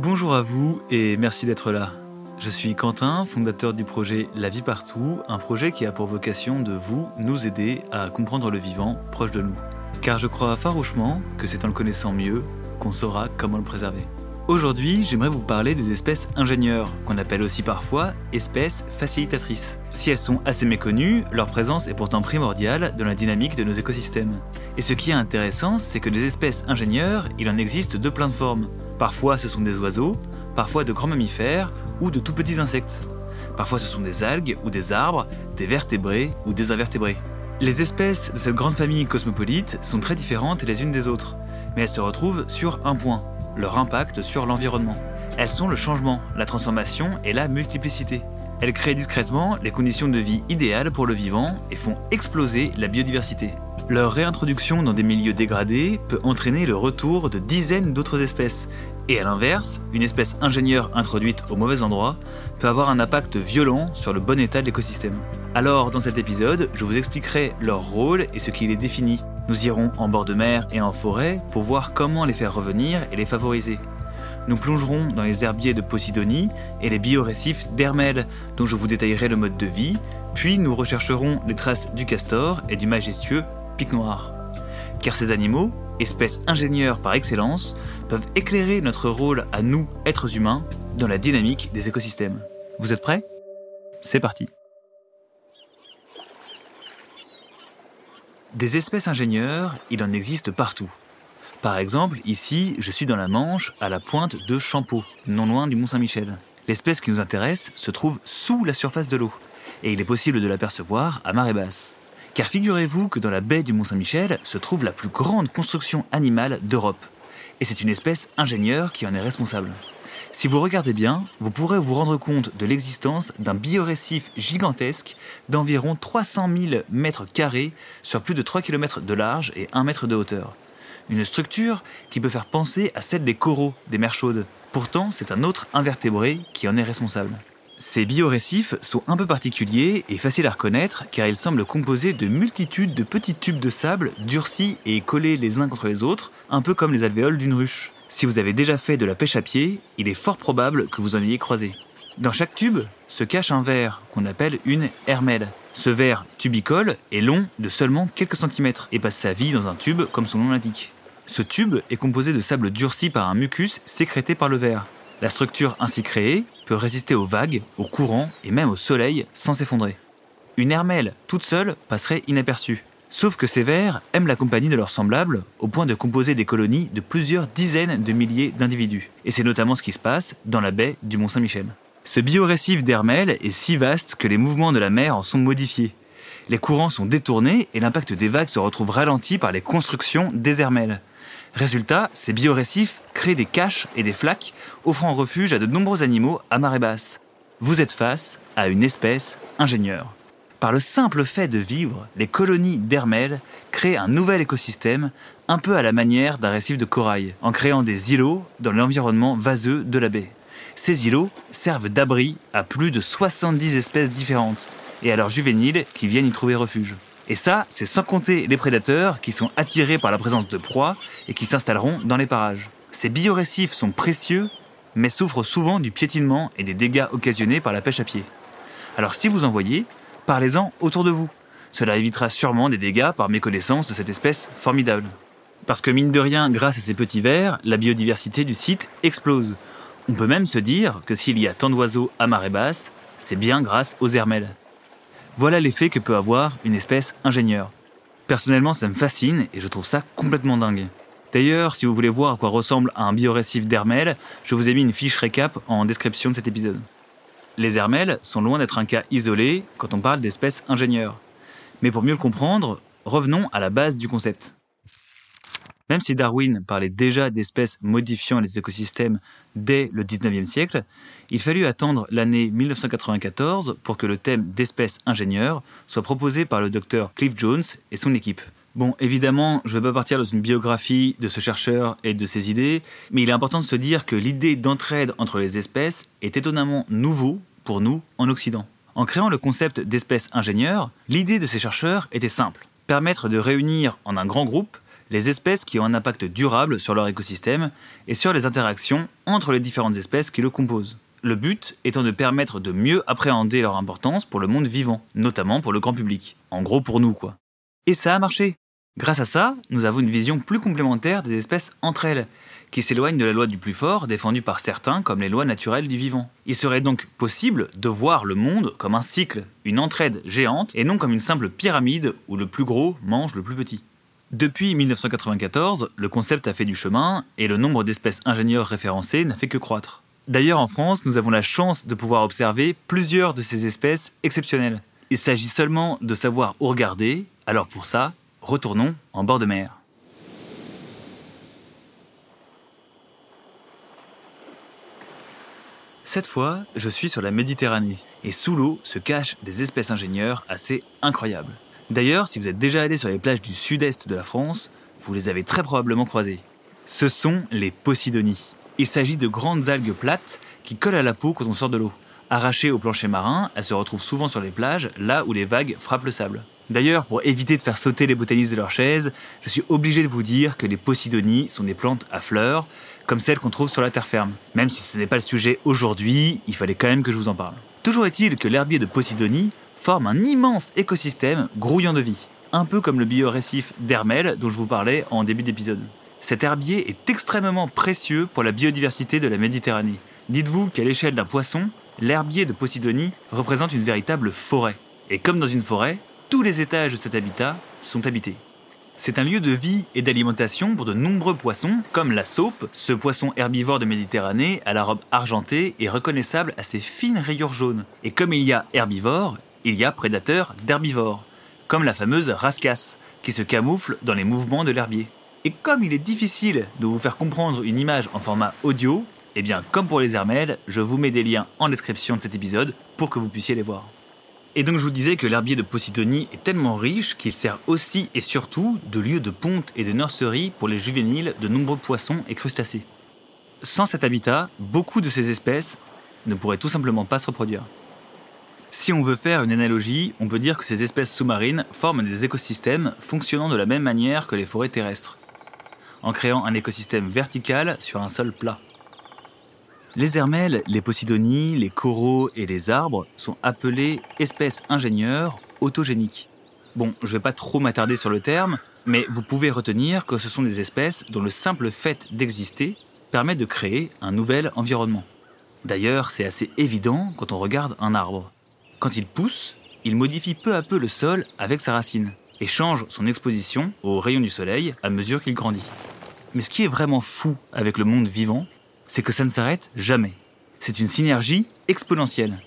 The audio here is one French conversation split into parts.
Bonjour à vous et merci d'être là. Je suis Quentin, fondateur du projet La vie partout, un projet qui a pour vocation de vous, nous aider à comprendre le vivant proche de nous. Car je crois farouchement que c'est en le connaissant mieux qu'on saura comment le préserver. Aujourd'hui, j'aimerais vous parler des espèces ingénieurs, qu'on appelle aussi parfois espèces facilitatrices. Si elles sont assez méconnues, leur présence est pourtant primordiale dans la dynamique de nos écosystèmes. Et ce qui est intéressant, c'est que des espèces ingénieurs, il en existe de plein de formes. Parfois ce sont des oiseaux, parfois de grands mammifères ou de tout petits insectes. Parfois ce sont des algues ou des arbres, des vertébrés ou des invertébrés. Les espèces de cette grande famille cosmopolite sont très différentes les unes des autres, mais elles se retrouvent sur un point, leur impact sur l'environnement. Elles sont le changement, la transformation et la multiplicité. Elles créent discrètement les conditions de vie idéales pour le vivant et font exploser la biodiversité. Leur réintroduction dans des milieux dégradés peut entraîner le retour de dizaines d'autres espèces. Et à l'inverse, une espèce ingénieure introduite au mauvais endroit peut avoir un impact violent sur le bon état de l'écosystème. Alors, dans cet épisode, je vous expliquerai leur rôle et ce qui les définit. Nous irons en bord de mer et en forêt pour voir comment les faire revenir et les favoriser. Nous plongerons dans les herbiers de Posidonie et les biorécifs d'Hermel, dont je vous détaillerai le mode de vie, puis nous rechercherons les traces du castor et du majestueux pic noir. Car ces animaux, espèces ingénieurs par excellence, peuvent éclairer notre rôle à nous, êtres humains, dans la dynamique des écosystèmes. Vous êtes prêts? C'est parti Des espèces ingénieurs, il en existe partout. Par exemple, ici, je suis dans la Manche, à la pointe de Champeau, non loin du Mont-Saint-Michel. L'espèce qui nous intéresse se trouve sous la surface de l'eau, et il est possible de l'apercevoir à marée basse. Car figurez-vous que dans la baie du Mont-Saint-Michel se trouve la plus grande construction animale d'Europe, et c'est une espèce ingénieure qui en est responsable. Si vous regardez bien, vous pourrez vous rendre compte de l'existence d'un biorécif gigantesque d'environ 300 000 mètres carrés sur plus de 3 km de large et 1 mètre de hauteur. Une structure qui peut faire penser à celle des coraux des mers chaudes. Pourtant, c'est un autre invertébré qui en est responsable. Ces biorécifs sont un peu particuliers et faciles à reconnaître car ils semblent composés de multitudes de petits tubes de sable durcis et collés les uns contre les autres, un peu comme les alvéoles d'une ruche. Si vous avez déjà fait de la pêche à pied, il est fort probable que vous en ayez croisé. Dans chaque tube se cache un verre qu'on appelle une hermède. Ce verre tubicole est long de seulement quelques centimètres et passe sa vie dans un tube comme son nom l'indique. Ce tube est composé de sable durci par un mucus sécrété par le verre. La structure ainsi créée peut résister aux vagues, aux courants et même au soleil sans s'effondrer. Une hermelle toute seule passerait inaperçue. Sauf que ces vers aiment la compagnie de leurs semblables au point de composer des colonies de plusieurs dizaines de milliers d'individus. Et c'est notamment ce qui se passe dans la baie du Mont-Saint-Michel. Ce biorécif d'Hermel est si vaste que les mouvements de la mer en sont modifiés. Les courants sont détournés et l'impact des vagues se retrouve ralenti par les constructions des Hermels. Résultat, ces biorécifs créent des caches et des flaques offrant refuge à de nombreux animaux à marée basse. Vous êtes face à une espèce ingénieure. Par le simple fait de vivre, les colonies d'hermelles créent un nouvel écosystème, un peu à la manière d'un récif de corail, en créant des îlots dans l'environnement vaseux de la baie. Ces îlots servent d'abri à plus de 70 espèces différentes, et à leurs juvéniles qui viennent y trouver refuge. Et ça, c'est sans compter les prédateurs qui sont attirés par la présence de proies et qui s'installeront dans les parages. Ces biorécifs sont précieux, mais souffrent souvent du piétinement et des dégâts occasionnés par la pêche à pied. Alors si vous en voyez, parlez-en autour de vous. Cela évitera sûrement des dégâts par méconnaissance de cette espèce formidable. Parce que mine de rien, grâce à ces petits vers, la biodiversité du site explose. On peut même se dire que s'il y a tant d'oiseaux à marée basse, c'est bien grâce aux hermelles. Voilà l'effet que peut avoir une espèce ingénieure. Personnellement, ça me fascine et je trouve ça complètement dingue. D'ailleurs, si vous voulez voir à quoi ressemble un biorécif d'hermelles, je vous ai mis une fiche récap en description de cet épisode. Les hermelles sont loin d'être un cas isolé quand on parle d'espèces ingénieures. Mais pour mieux le comprendre, revenons à la base du concept. Même si Darwin parlait déjà d'espèces modifiant les écosystèmes dès le 19e siècle, il fallut attendre l'année 1994 pour que le thème d'espèces ingénieures soit proposé par le docteur Cliff Jones et son équipe. Bon, évidemment, je ne vais pas partir dans une biographie de ce chercheur et de ses idées, mais il est important de se dire que l'idée d'entraide entre les espèces est étonnamment nouveau pour nous en Occident. En créant le concept d'espèce ingénieure, l'idée de ces chercheurs était simple permettre de réunir en un grand groupe les espèces qui ont un impact durable sur leur écosystème et sur les interactions entre les différentes espèces qui le composent. Le but étant de permettre de mieux appréhender leur importance pour le monde vivant, notamment pour le grand public. En gros pour nous, quoi. Et ça a marché. Grâce à ça, nous avons une vision plus complémentaire des espèces entre elles, qui s'éloignent de la loi du plus fort défendue par certains comme les lois naturelles du vivant. Il serait donc possible de voir le monde comme un cycle, une entraide géante, et non comme une simple pyramide où le plus gros mange le plus petit. Depuis 1994, le concept a fait du chemin et le nombre d'espèces ingénieurs référencées n'a fait que croître. D'ailleurs, en France, nous avons la chance de pouvoir observer plusieurs de ces espèces exceptionnelles. Il s'agit seulement de savoir où regarder, alors pour ça, retournons en bord de mer. Cette fois, je suis sur la Méditerranée, et sous l'eau se cachent des espèces ingénieurs assez incroyables. D'ailleurs, si vous êtes déjà allé sur les plages du sud-est de la France, vous les avez très probablement croisées. Ce sont les Posidonies. Il s'agit de grandes algues plates qui collent à la peau quand on sort de l'eau. Arrachées au plancher marin, elles se retrouvent souvent sur les plages, là où les vagues frappent le sable. D'ailleurs, pour éviter de faire sauter les botanistes de leur chaise, je suis obligé de vous dire que les Posidonies sont des plantes à fleurs, comme celles qu'on trouve sur la terre ferme. Même si ce n'est pas le sujet aujourd'hui, il fallait quand même que je vous en parle. Toujours est-il que l'herbier de Posidonie forme un immense écosystème grouillant de vie, un peu comme le biorécif d'Hermel dont je vous parlais en début d'épisode. Cet herbier est extrêmement précieux pour la biodiversité de la Méditerranée. Dites-vous qu'à l'échelle d'un poisson, l'herbier de Posidonie représente une véritable forêt. Et comme dans une forêt, tous les étages de cet habitat sont habités. C'est un lieu de vie et d'alimentation pour de nombreux poissons, comme la saupe, ce poisson herbivore de Méditerranée à la robe argentée et reconnaissable à ses fines rayures jaunes. Et comme il y a herbivores, il y a prédateurs d'herbivores, comme la fameuse rascasse, qui se camoufle dans les mouvements de l'herbier. Et comme il est difficile de vous faire comprendre une image en format audio, eh bien comme pour les hermelles, je vous mets des liens en description de cet épisode pour que vous puissiez les voir. Et donc je vous disais que l'herbier de Posidonie est tellement riche qu'il sert aussi et surtout de lieu de ponte et de nurserie pour les juvéniles de nombreux poissons et crustacés. Sans cet habitat, beaucoup de ces espèces ne pourraient tout simplement pas se reproduire. Si on veut faire une analogie, on peut dire que ces espèces sous-marines forment des écosystèmes fonctionnant de la même manière que les forêts terrestres, en créant un écosystème vertical sur un sol plat. Les hermelles, les posidonies, les coraux et les arbres sont appelés espèces ingénieurs autogéniques. Bon, je ne vais pas trop m'attarder sur le terme, mais vous pouvez retenir que ce sont des espèces dont le simple fait d'exister permet de créer un nouvel environnement. D'ailleurs, c'est assez évident quand on regarde un arbre. Quand il pousse, il modifie peu à peu le sol avec sa racine et change son exposition aux rayons du soleil à mesure qu'il grandit. Mais ce qui est vraiment fou avec le monde vivant, c'est que ça ne s'arrête jamais. C'est une synergie exponentielle.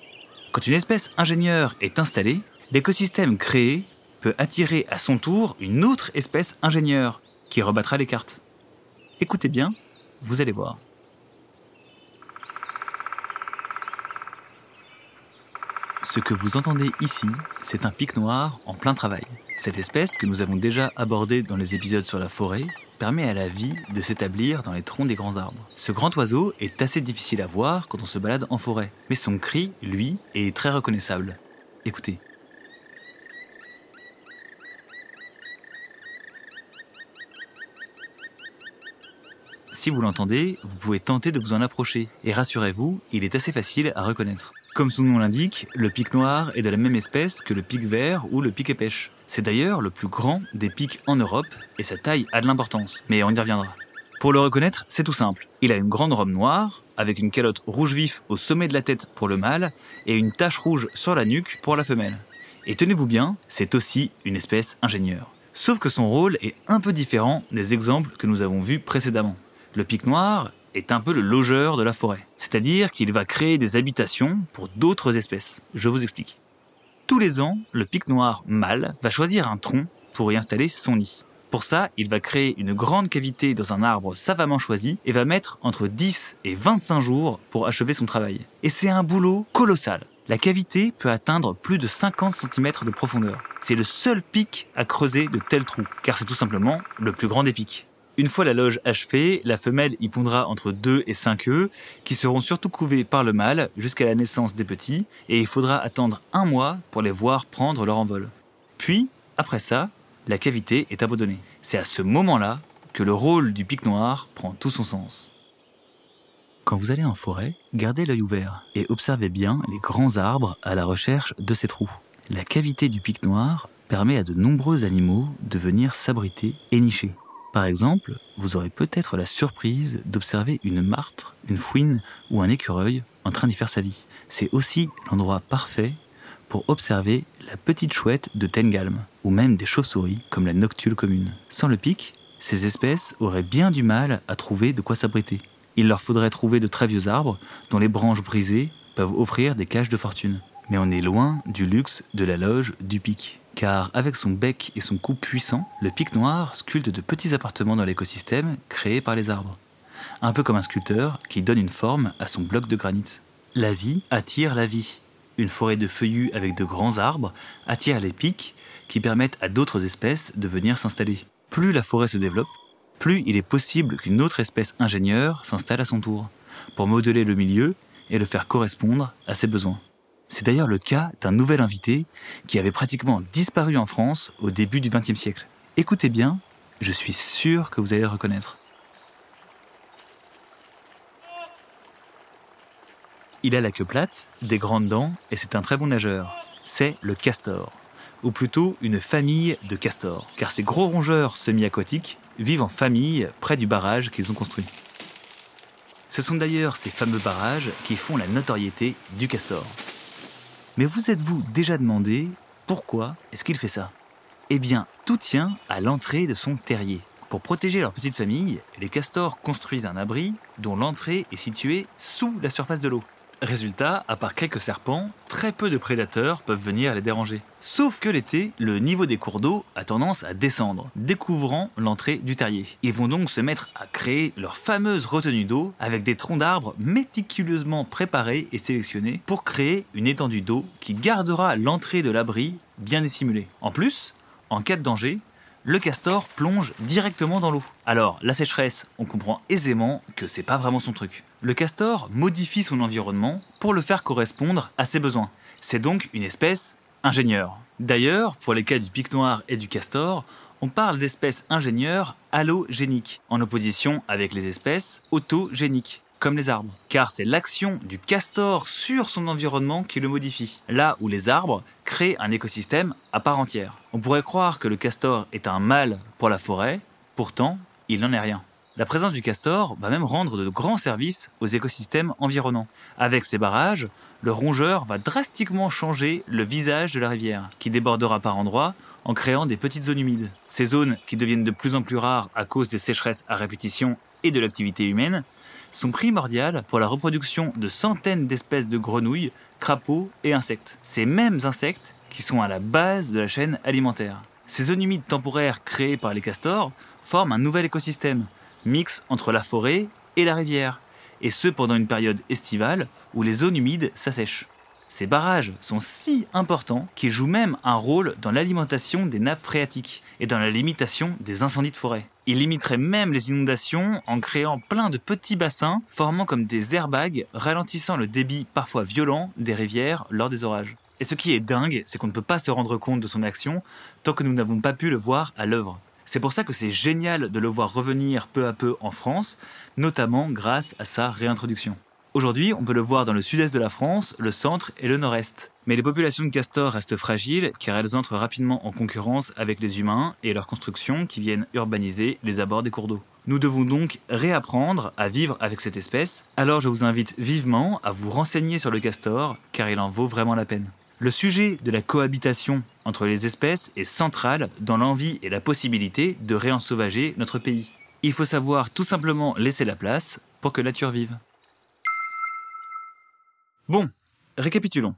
Quand une espèce ingénieure est installée, l'écosystème créé peut attirer à son tour une autre espèce ingénieure qui rebattra les cartes. Écoutez bien, vous allez voir. Ce que vous entendez ici, c'est un pic noir en plein travail. Cette espèce, que nous avons déjà abordée dans les épisodes sur la forêt, permet à la vie de s'établir dans les troncs des grands arbres. Ce grand oiseau est assez difficile à voir quand on se balade en forêt, mais son cri, lui, est très reconnaissable. Écoutez. Si vous l'entendez, vous pouvez tenter de vous en approcher, et rassurez-vous, il est assez facile à reconnaître. Comme son nom l'indique, le pic noir est de la même espèce que le pic vert ou le pic épêche. C'est d'ailleurs le plus grand des pics en Europe et sa taille a de l'importance, mais on y reviendra. Pour le reconnaître, c'est tout simple. Il a une grande robe noire, avec une calotte rouge vif au sommet de la tête pour le mâle et une tache rouge sur la nuque pour la femelle. Et tenez-vous bien, c'est aussi une espèce ingénieure. Sauf que son rôle est un peu différent des exemples que nous avons vus précédemment. Le pic noir est un peu le logeur de la forêt. C'est-à-dire qu'il va créer des habitations pour d'autres espèces. Je vous explique. Tous les ans, le pic noir mâle va choisir un tronc pour y installer son nid. Pour ça, il va créer une grande cavité dans un arbre savamment choisi et va mettre entre 10 et 25 jours pour achever son travail. Et c'est un boulot colossal. La cavité peut atteindre plus de 50 cm de profondeur. C'est le seul pic à creuser de tels trous, car c'est tout simplement le plus grand des pics. Une fois la loge achevée, la femelle y pondra entre 2 et 5 œufs, qui seront surtout couvés par le mâle jusqu'à la naissance des petits, et il faudra attendre un mois pour les voir prendre leur envol. Puis, après ça, la cavité est abandonnée. C'est à ce moment-là que le rôle du pic noir prend tout son sens. Quand vous allez en forêt, gardez l'œil ouvert et observez bien les grands arbres à la recherche de ces trous. La cavité du pic noir permet à de nombreux animaux de venir s'abriter et nicher. Par exemple, vous aurez peut-être la surprise d'observer une martre, une fouine ou un écureuil en train d'y faire sa vie. C'est aussi l'endroit parfait pour observer la petite chouette de Tengalm, ou même des chauves-souris comme la noctule commune. Sans le pic, ces espèces auraient bien du mal à trouver de quoi s'abriter. Il leur faudrait trouver de très vieux arbres dont les branches brisées peuvent offrir des cages de fortune. Mais on est loin du luxe de la loge du pic. Car avec son bec et son cou puissant, le pic noir sculpte de petits appartements dans l'écosystème créés par les arbres. Un peu comme un sculpteur qui donne une forme à son bloc de granit. La vie attire la vie. Une forêt de feuillus avec de grands arbres attire les pics qui permettent à d'autres espèces de venir s'installer. Plus la forêt se développe, plus il est possible qu'une autre espèce ingénieure s'installe à son tour, pour modeler le milieu et le faire correspondre à ses besoins. C'est d'ailleurs le cas d'un nouvel invité qui avait pratiquement disparu en France au début du XXe siècle. Écoutez bien, je suis sûr que vous allez le reconnaître. Il a la queue plate, des grandes dents et c'est un très bon nageur. C'est le castor, ou plutôt une famille de castors, car ces gros rongeurs semi-aquatiques vivent en famille près du barrage qu'ils ont construit. Ce sont d'ailleurs ces fameux barrages qui font la notoriété du castor. Mais vous êtes-vous déjà demandé pourquoi est-ce qu'il fait ça? Eh bien, tout tient à l'entrée de son terrier. Pour protéger leur petite famille, les castors construisent un abri dont l'entrée est située sous la surface de l'eau. Résultat, à part quelques serpents, très peu de prédateurs peuvent venir les déranger. Sauf que l'été, le niveau des cours d'eau a tendance à descendre, découvrant l'entrée du terrier. Ils vont donc se mettre à créer leur fameuse retenue d'eau avec des troncs d'arbres méticuleusement préparés et sélectionnés pour créer une étendue d'eau qui gardera l'entrée de l'abri bien dissimulée. En plus, en cas de danger, le castor plonge directement dans l'eau. Alors, la sécheresse, on comprend aisément que c'est pas vraiment son truc. Le castor modifie son environnement pour le faire correspondre à ses besoins. C'est donc une espèce ingénieure. D'ailleurs, pour les cas du pic noir et du castor, on parle d'espèces ingénieures halogéniques, en opposition avec les espèces autogéniques comme les arbres. Car c'est l'action du castor sur son environnement qui le modifie, là où les arbres créent un écosystème à part entière. On pourrait croire que le castor est un mal pour la forêt, pourtant il n'en est rien. La présence du castor va même rendre de grands services aux écosystèmes environnants. Avec ces barrages, le rongeur va drastiquement changer le visage de la rivière, qui débordera par endroits en créant des petites zones humides. Ces zones, qui deviennent de plus en plus rares à cause des sécheresses à répétition et de l'activité humaine, sont primordiales pour la reproduction de centaines d'espèces de grenouilles, crapauds et insectes. Ces mêmes insectes qui sont à la base de la chaîne alimentaire. Ces zones humides temporaires créées par les castors forment un nouvel écosystème, mix entre la forêt et la rivière, et ce pendant une période estivale où les zones humides s'assèchent. Ces barrages sont si importants qu'ils jouent même un rôle dans l'alimentation des nappes phréatiques et dans la limitation des incendies de forêt. Ils limiteraient même les inondations en créant plein de petits bassins formant comme des airbags ralentissant le débit parfois violent des rivières lors des orages. Et ce qui est dingue, c'est qu'on ne peut pas se rendre compte de son action tant que nous n'avons pas pu le voir à l'œuvre. C'est pour ça que c'est génial de le voir revenir peu à peu en France, notamment grâce à sa réintroduction. Aujourd'hui, on peut le voir dans le sud-est de la France, le centre et le nord-est. Mais les populations de castors restent fragiles car elles entrent rapidement en concurrence avec les humains et leurs constructions qui viennent urbaniser les abords des cours d'eau. Nous devons donc réapprendre à vivre avec cette espèce, alors je vous invite vivement à vous renseigner sur le castor car il en vaut vraiment la peine. Le sujet de la cohabitation entre les espèces est central dans l'envie et la possibilité de réensauvager notre pays. Il faut savoir tout simplement laisser la place pour que la nature vive. Bon, récapitulons.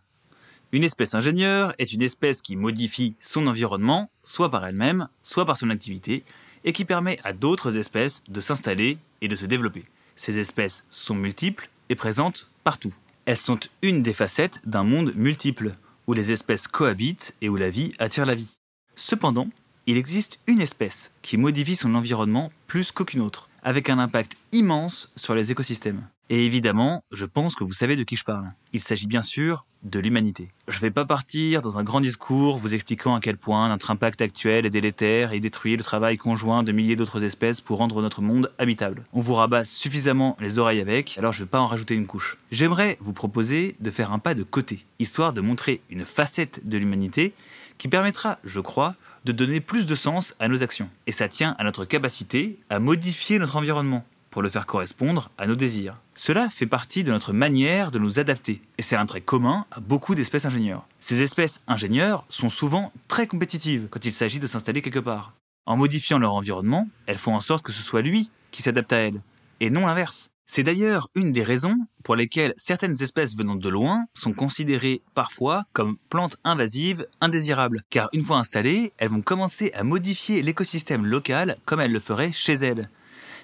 Une espèce ingénieure est une espèce qui modifie son environnement, soit par elle-même, soit par son activité, et qui permet à d'autres espèces de s'installer et de se développer. Ces espèces sont multiples et présentes partout. Elles sont une des facettes d'un monde multiple, où les espèces cohabitent et où la vie attire la vie. Cependant, il existe une espèce qui modifie son environnement plus qu'aucune autre, avec un impact immense sur les écosystèmes. Et évidemment, je pense que vous savez de qui je parle. Il s'agit bien sûr de l'humanité. Je ne vais pas partir dans un grand discours vous expliquant à quel point notre impact actuel est délétère et détruit le travail conjoint de milliers d'autres espèces pour rendre notre monde habitable. On vous rabat suffisamment les oreilles avec, alors je ne vais pas en rajouter une couche. J'aimerais vous proposer de faire un pas de côté, histoire de montrer une facette de l'humanité qui permettra, je crois, de donner plus de sens à nos actions. Et ça tient à notre capacité à modifier notre environnement pour le faire correspondre à nos désirs. Cela fait partie de notre manière de nous adapter, et c'est un trait commun à beaucoup d'espèces ingénieurs. Ces espèces ingénieurs sont souvent très compétitives quand il s'agit de s'installer quelque part. En modifiant leur environnement, elles font en sorte que ce soit lui qui s'adapte à elles, et non l'inverse. C'est d'ailleurs une des raisons pour lesquelles certaines espèces venant de loin sont considérées parfois comme plantes invasives indésirables, car une fois installées, elles vont commencer à modifier l'écosystème local comme elles le feraient chez elles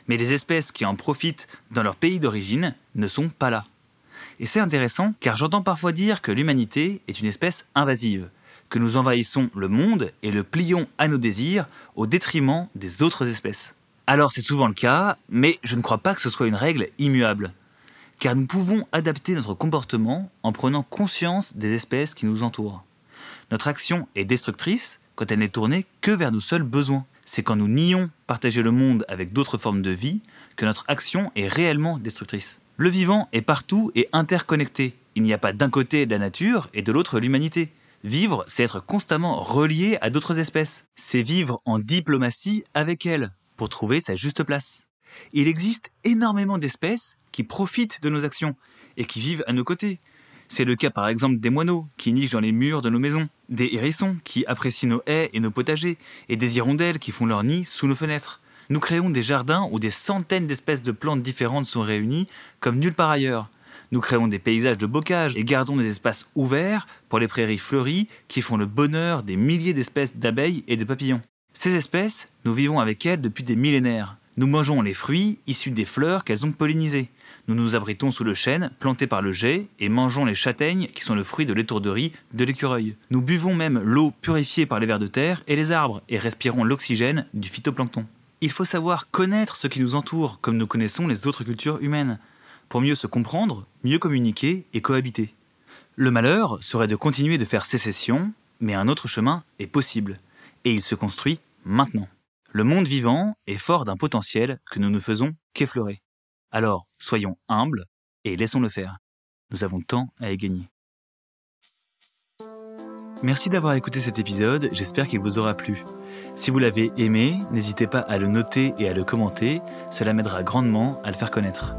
mais les espèces qui en profitent dans leur pays d'origine ne sont pas là. Et c'est intéressant car j'entends parfois dire que l'humanité est une espèce invasive, que nous envahissons le monde et le plions à nos désirs au détriment des autres espèces. Alors c'est souvent le cas, mais je ne crois pas que ce soit une règle immuable, car nous pouvons adapter notre comportement en prenant conscience des espèces qui nous entourent. Notre action est destructrice quand elle n'est tournée que vers nos seuls besoins c'est quand nous nions partager le monde avec d'autres formes de vie que notre action est réellement destructrice. Le vivant est partout et interconnecté. Il n'y a pas d'un côté la nature et de l'autre l'humanité. Vivre, c'est être constamment relié à d'autres espèces. C'est vivre en diplomatie avec elles pour trouver sa juste place. Il existe énormément d'espèces qui profitent de nos actions et qui vivent à nos côtés. C'est le cas par exemple des moineaux qui nichent dans les murs de nos maisons, des hérissons qui apprécient nos haies et nos potagers, et des hirondelles qui font leur nid sous nos fenêtres. Nous créons des jardins où des centaines d'espèces de plantes différentes sont réunies comme nulle part ailleurs. Nous créons des paysages de bocage et gardons des espaces ouverts pour les prairies fleuries qui font le bonheur des milliers d'espèces d'abeilles et de papillons. Ces espèces, nous vivons avec elles depuis des millénaires. Nous mangeons les fruits issus des fleurs qu'elles ont pollinisées. Nous nous abritons sous le chêne, planté par le jet, et mangeons les châtaignes qui sont le fruit de l'étourderie de l'écureuil. Nous buvons même l'eau purifiée par les vers de terre et les arbres, et respirons l'oxygène du phytoplancton. Il faut savoir connaître ce qui nous entoure, comme nous connaissons les autres cultures humaines, pour mieux se comprendre, mieux communiquer et cohabiter. Le malheur serait de continuer de faire sécession, mais un autre chemin est possible, et il se construit maintenant. Le monde vivant est fort d'un potentiel que nous ne faisons qu'effleurer. Alors, soyons humbles et laissons-le faire. Nous avons tant à y gagner. Merci d'avoir écouté cet épisode, j'espère qu'il vous aura plu. Si vous l'avez aimé, n'hésitez pas à le noter et à le commenter, cela m'aidera grandement à le faire connaître.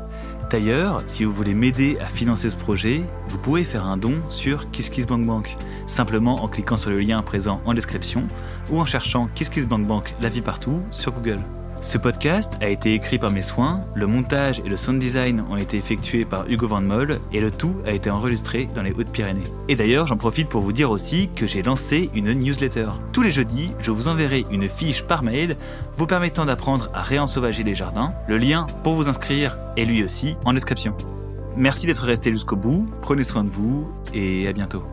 D'ailleurs, si vous voulez m'aider à financer ce projet, vous pouvez faire un don sur KissKissBankBank, simplement en cliquant sur le lien présent en description ou en cherchant KissKissBankBank la vie partout sur Google. Ce podcast a été écrit par mes soins, le montage et le sound design ont été effectués par Hugo Van Moll et le tout a été enregistré dans les Hautes-Pyrénées. Et d'ailleurs, j'en profite pour vous dire aussi que j'ai lancé une newsletter. Tous les jeudis, je vous enverrai une fiche par mail vous permettant d'apprendre à réensauvager les jardins. Le lien pour vous inscrire est lui aussi en description. Merci d'être resté jusqu'au bout, prenez soin de vous et à bientôt.